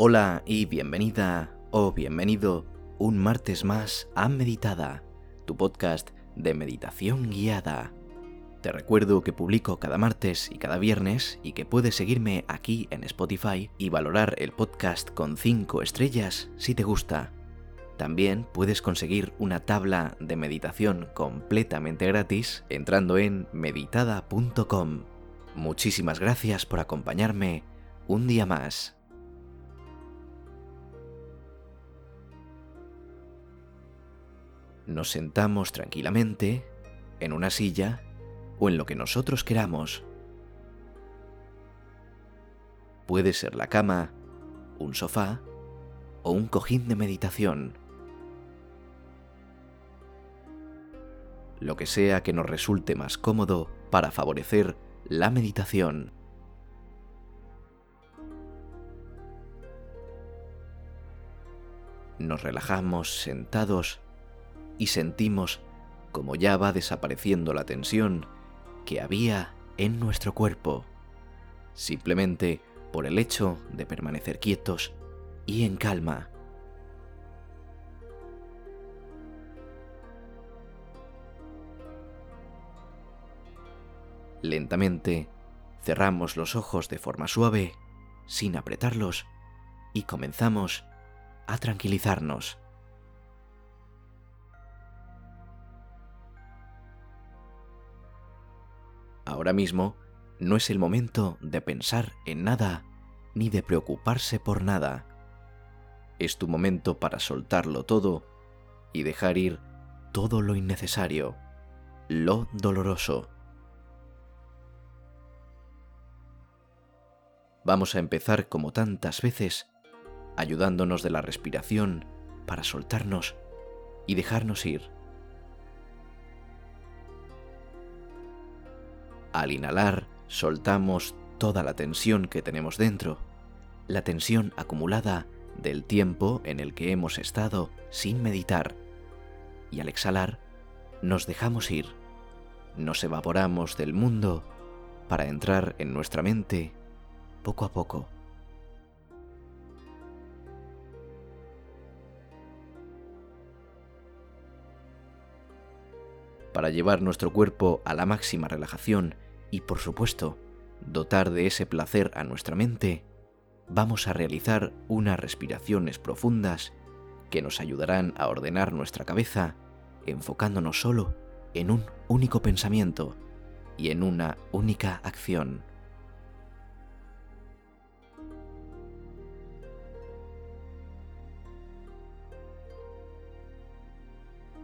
Hola y bienvenida o bienvenido un martes más a Meditada, tu podcast de meditación guiada. Te recuerdo que publico cada martes y cada viernes y que puedes seguirme aquí en Spotify y valorar el podcast con 5 estrellas si te gusta. También puedes conseguir una tabla de meditación completamente gratis entrando en meditada.com. Muchísimas gracias por acompañarme un día más. Nos sentamos tranquilamente en una silla o en lo que nosotros queramos. Puede ser la cama, un sofá o un cojín de meditación. Lo que sea que nos resulte más cómodo para favorecer la meditación. Nos relajamos sentados y sentimos como ya va desapareciendo la tensión que había en nuestro cuerpo, simplemente por el hecho de permanecer quietos y en calma. Lentamente cerramos los ojos de forma suave, sin apretarlos, y comenzamos a tranquilizarnos. Ahora mismo no es el momento de pensar en nada ni de preocuparse por nada. Es tu momento para soltarlo todo y dejar ir todo lo innecesario, lo doloroso. Vamos a empezar como tantas veces, ayudándonos de la respiración para soltarnos y dejarnos ir. Al inhalar, soltamos toda la tensión que tenemos dentro, la tensión acumulada del tiempo en el que hemos estado sin meditar. Y al exhalar, nos dejamos ir, nos evaporamos del mundo para entrar en nuestra mente poco a poco. Para llevar nuestro cuerpo a la máxima relajación y, por supuesto, dotar de ese placer a nuestra mente, vamos a realizar unas respiraciones profundas que nos ayudarán a ordenar nuestra cabeza enfocándonos solo en un único pensamiento y en una única acción.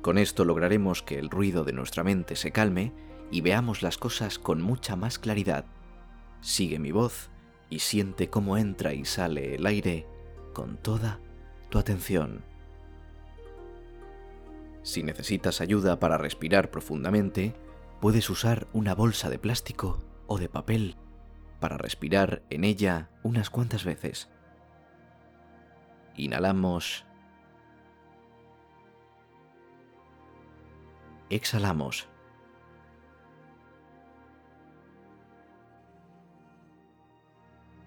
Con esto lograremos que el ruido de nuestra mente se calme y veamos las cosas con mucha más claridad. Sigue mi voz y siente cómo entra y sale el aire con toda tu atención. Si necesitas ayuda para respirar profundamente, puedes usar una bolsa de plástico o de papel para respirar en ella unas cuantas veces. Inhalamos exhalamos.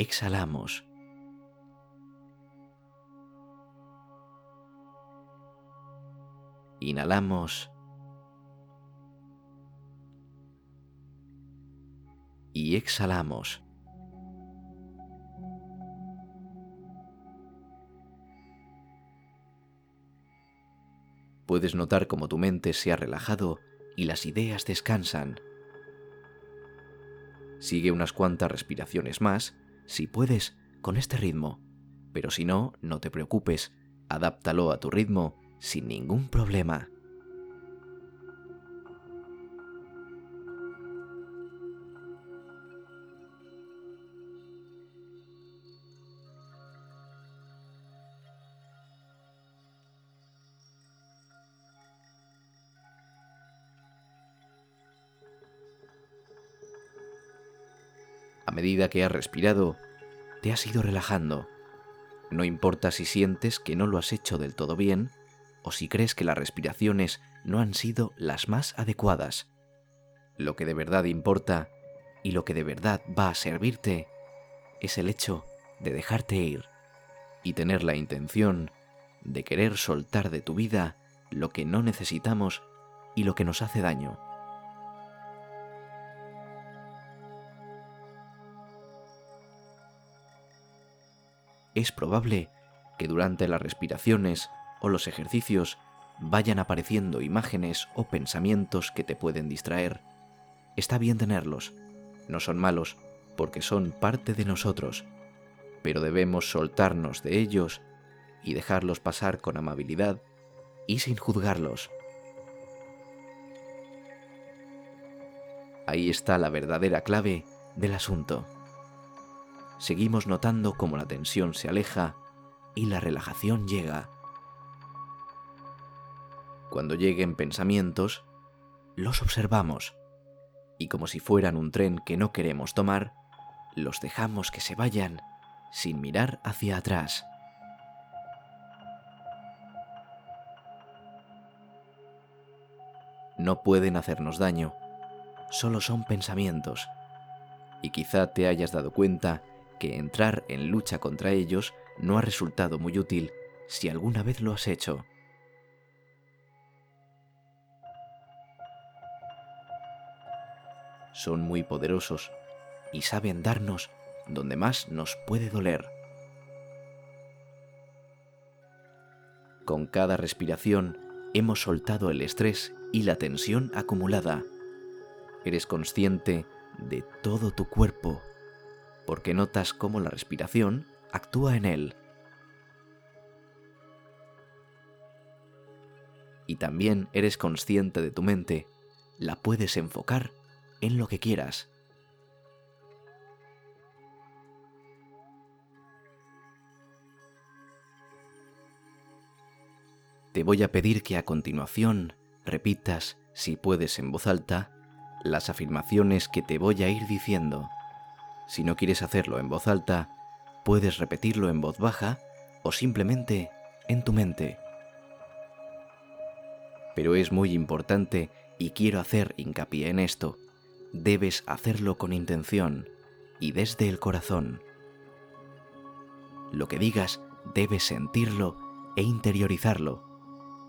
Exhalamos. Inhalamos. Y exhalamos. Puedes notar cómo tu mente se ha relajado y las ideas descansan. Sigue unas cuantas respiraciones más, si puedes, con este ritmo, pero si no, no te preocupes, adáptalo a tu ritmo sin ningún problema. Medida que has respirado, te has ido relajando. No importa si sientes que no lo has hecho del todo bien o si crees que las respiraciones no han sido las más adecuadas. Lo que de verdad importa y lo que de verdad va a servirte es el hecho de dejarte ir y tener la intención de querer soltar de tu vida lo que no necesitamos y lo que nos hace daño. Es probable que durante las respiraciones o los ejercicios vayan apareciendo imágenes o pensamientos que te pueden distraer. Está bien tenerlos, no son malos, porque son parte de nosotros, pero debemos soltarnos de ellos y dejarlos pasar con amabilidad y sin juzgarlos. Ahí está la verdadera clave del asunto. Seguimos notando cómo la tensión se aleja y la relajación llega. Cuando lleguen pensamientos, los observamos y como si fueran un tren que no queremos tomar, los dejamos que se vayan sin mirar hacia atrás. No pueden hacernos daño, solo son pensamientos. Y quizá te hayas dado cuenta que entrar en lucha contra ellos no ha resultado muy útil si alguna vez lo has hecho. Son muy poderosos y saben darnos donde más nos puede doler. Con cada respiración hemos soltado el estrés y la tensión acumulada. Eres consciente de todo tu cuerpo, porque notas cómo la respiración actúa en él. Y también eres consciente de tu mente, la puedes enfocar en lo que quieras. Te voy a pedir que a continuación repitas, si puedes en voz alta, las afirmaciones que te voy a ir diciendo. Si no quieres hacerlo en voz alta, puedes repetirlo en voz baja o simplemente en tu mente. Pero es muy importante y quiero hacer hincapié en esto. Debes hacerlo con intención y desde el corazón. Lo que digas debes sentirlo e interiorizarlo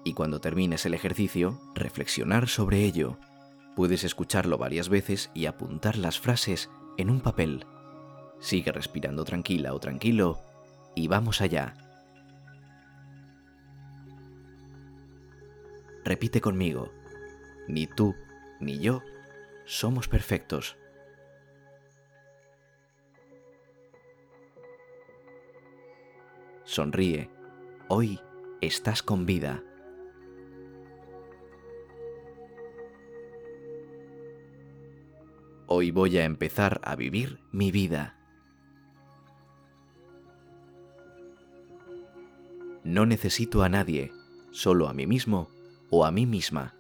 y cuando termines el ejercicio, reflexionar sobre ello. Puedes escucharlo varias veces y apuntar las frases en un papel. Sigue respirando tranquila o tranquilo y vamos allá. Repite conmigo. Ni tú ni yo somos perfectos. Sonríe. Hoy estás con vida. Hoy voy a empezar a vivir mi vida. No necesito a nadie, solo a mí mismo o a mí misma.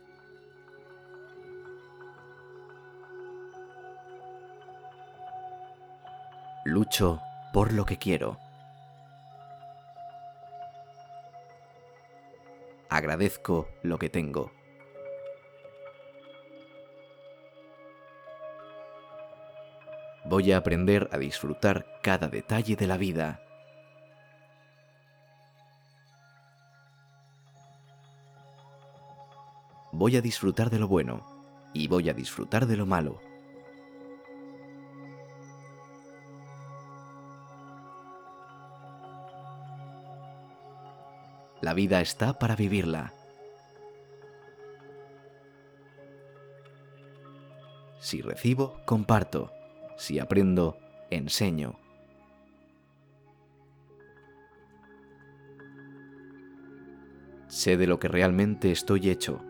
Lucho por lo que quiero. Agradezco lo que tengo. Voy a aprender a disfrutar cada detalle de la vida. Voy a disfrutar de lo bueno y voy a disfrutar de lo malo. La vida está para vivirla. Si recibo, comparto. Si aprendo, enseño. Sé de lo que realmente estoy hecho.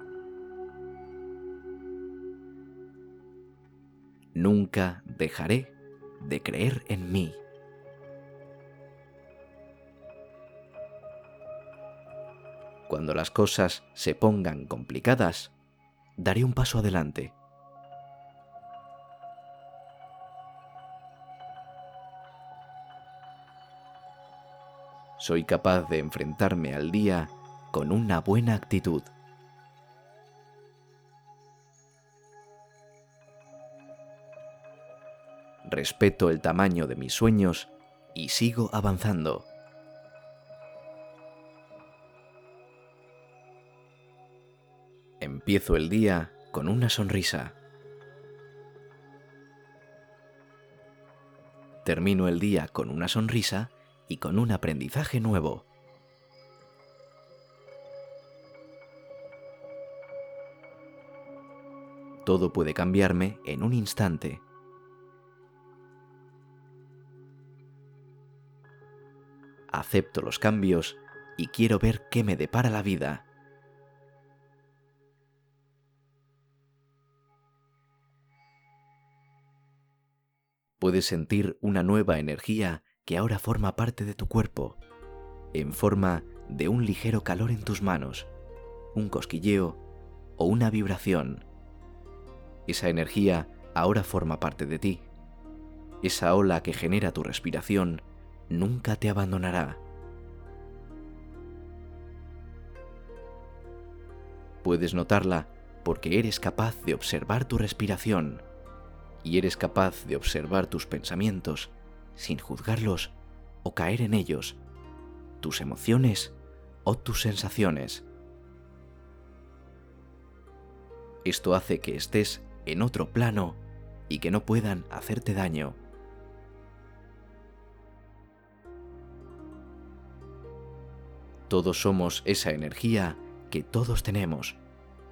Nunca dejaré de creer en mí. Cuando las cosas se pongan complicadas, daré un paso adelante Soy capaz de enfrentarme al día con una buena actitud. Respeto el tamaño de mis sueños y sigo avanzando. Empiezo el día con una sonrisa. Termino el día con una sonrisa y con un aprendizaje nuevo. Todo puede cambiarme en un instante. Acepto los cambios y quiero ver qué me depara la vida. Puedes sentir una nueva energía que ahora forma parte de tu cuerpo, en forma de un ligero calor en tus manos, un cosquilleo o una vibración. Esa energía ahora forma parte de ti. Esa ola que genera tu respiración nunca te abandonará. Puedes notarla porque eres capaz de observar tu respiración y eres capaz de observar tus pensamientos sin juzgarlos o caer en ellos, tus emociones o tus sensaciones. Esto hace que estés en otro plano y que no puedan hacerte daño. Todos somos esa energía que todos tenemos,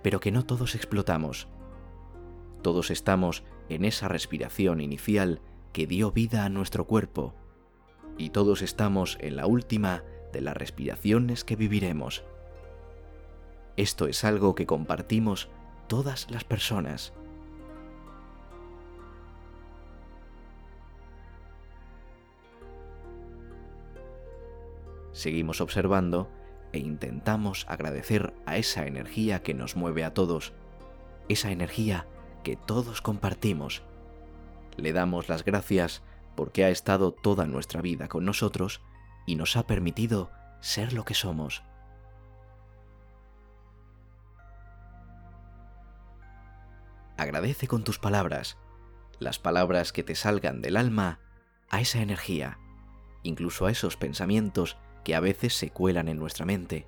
pero que no todos explotamos. Todos estamos en esa respiración inicial que dio vida a nuestro cuerpo, y todos estamos en la última de las respiraciones que viviremos. Esto es algo que compartimos todas las personas. Seguimos observando e intentamos agradecer a esa energía que nos mueve a todos, esa energía que todos compartimos. Le damos las gracias porque ha estado toda nuestra vida con nosotros y nos ha permitido ser lo que somos. Agradece con tus palabras, las palabras que te salgan del alma, a esa energía, incluso a esos pensamientos que a veces se cuelan en nuestra mente.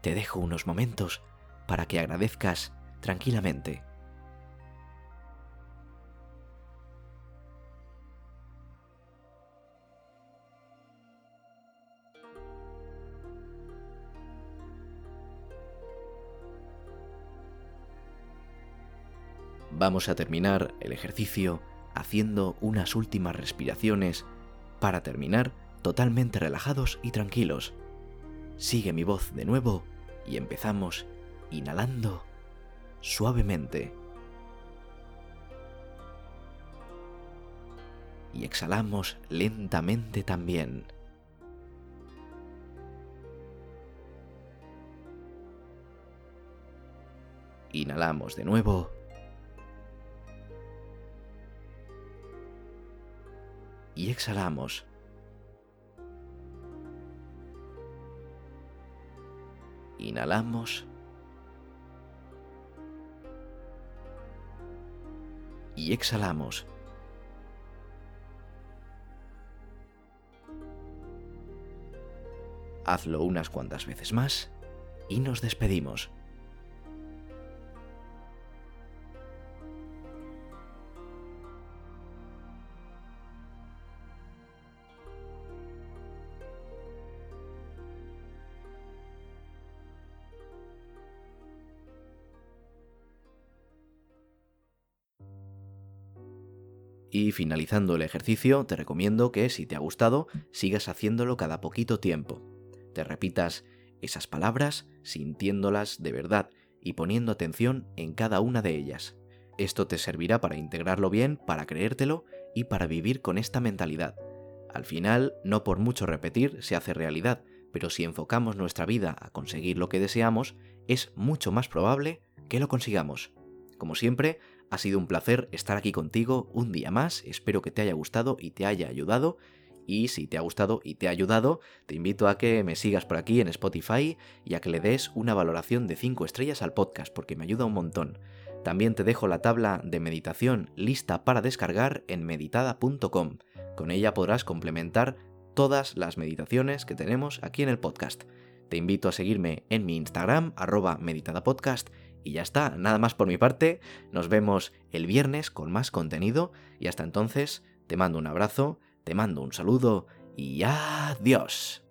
Te dejo unos momentos para que agradezcas tranquilamente. Vamos a terminar el ejercicio haciendo unas últimas respiraciones para terminar totalmente relajados y tranquilos. Sigue mi voz de nuevo y empezamos inhalando suavemente. Y exhalamos lentamente también. Inhalamos de nuevo. Y exhalamos. Inhalamos. Y exhalamos. Hazlo unas cuantas veces más y nos despedimos. Y finalizando el ejercicio, te recomiendo que si te ha gustado, sigas haciéndolo cada poquito tiempo. Te repitas esas palabras sintiéndolas de verdad y poniendo atención en cada una de ellas. Esto te servirá para integrarlo bien, para creértelo y para vivir con esta mentalidad. Al final, no por mucho repetir se hace realidad, pero si enfocamos nuestra vida a conseguir lo que deseamos, es mucho más probable que lo consigamos. Como siempre, ha sido un placer estar aquí contigo un día más, espero que te haya gustado y te haya ayudado Y si te ha gustado y te ha ayudado, te invito a que me sigas por aquí en Spotify y a que le des una valoración de 5 estrellas al podcast, porque me ayuda un montón. También te dejo la tabla de meditación lista para descargar en meditada.com. Con ella podrás complementar todas las meditaciones que tenemos aquí en el podcast. Te invito a seguirme en mi Instagram, arroba meditadapodcast, y ya está, nada más por mi parte, nos vemos el viernes con más contenido, y hasta entonces te mando un abrazo, te mando un saludo, y adiós.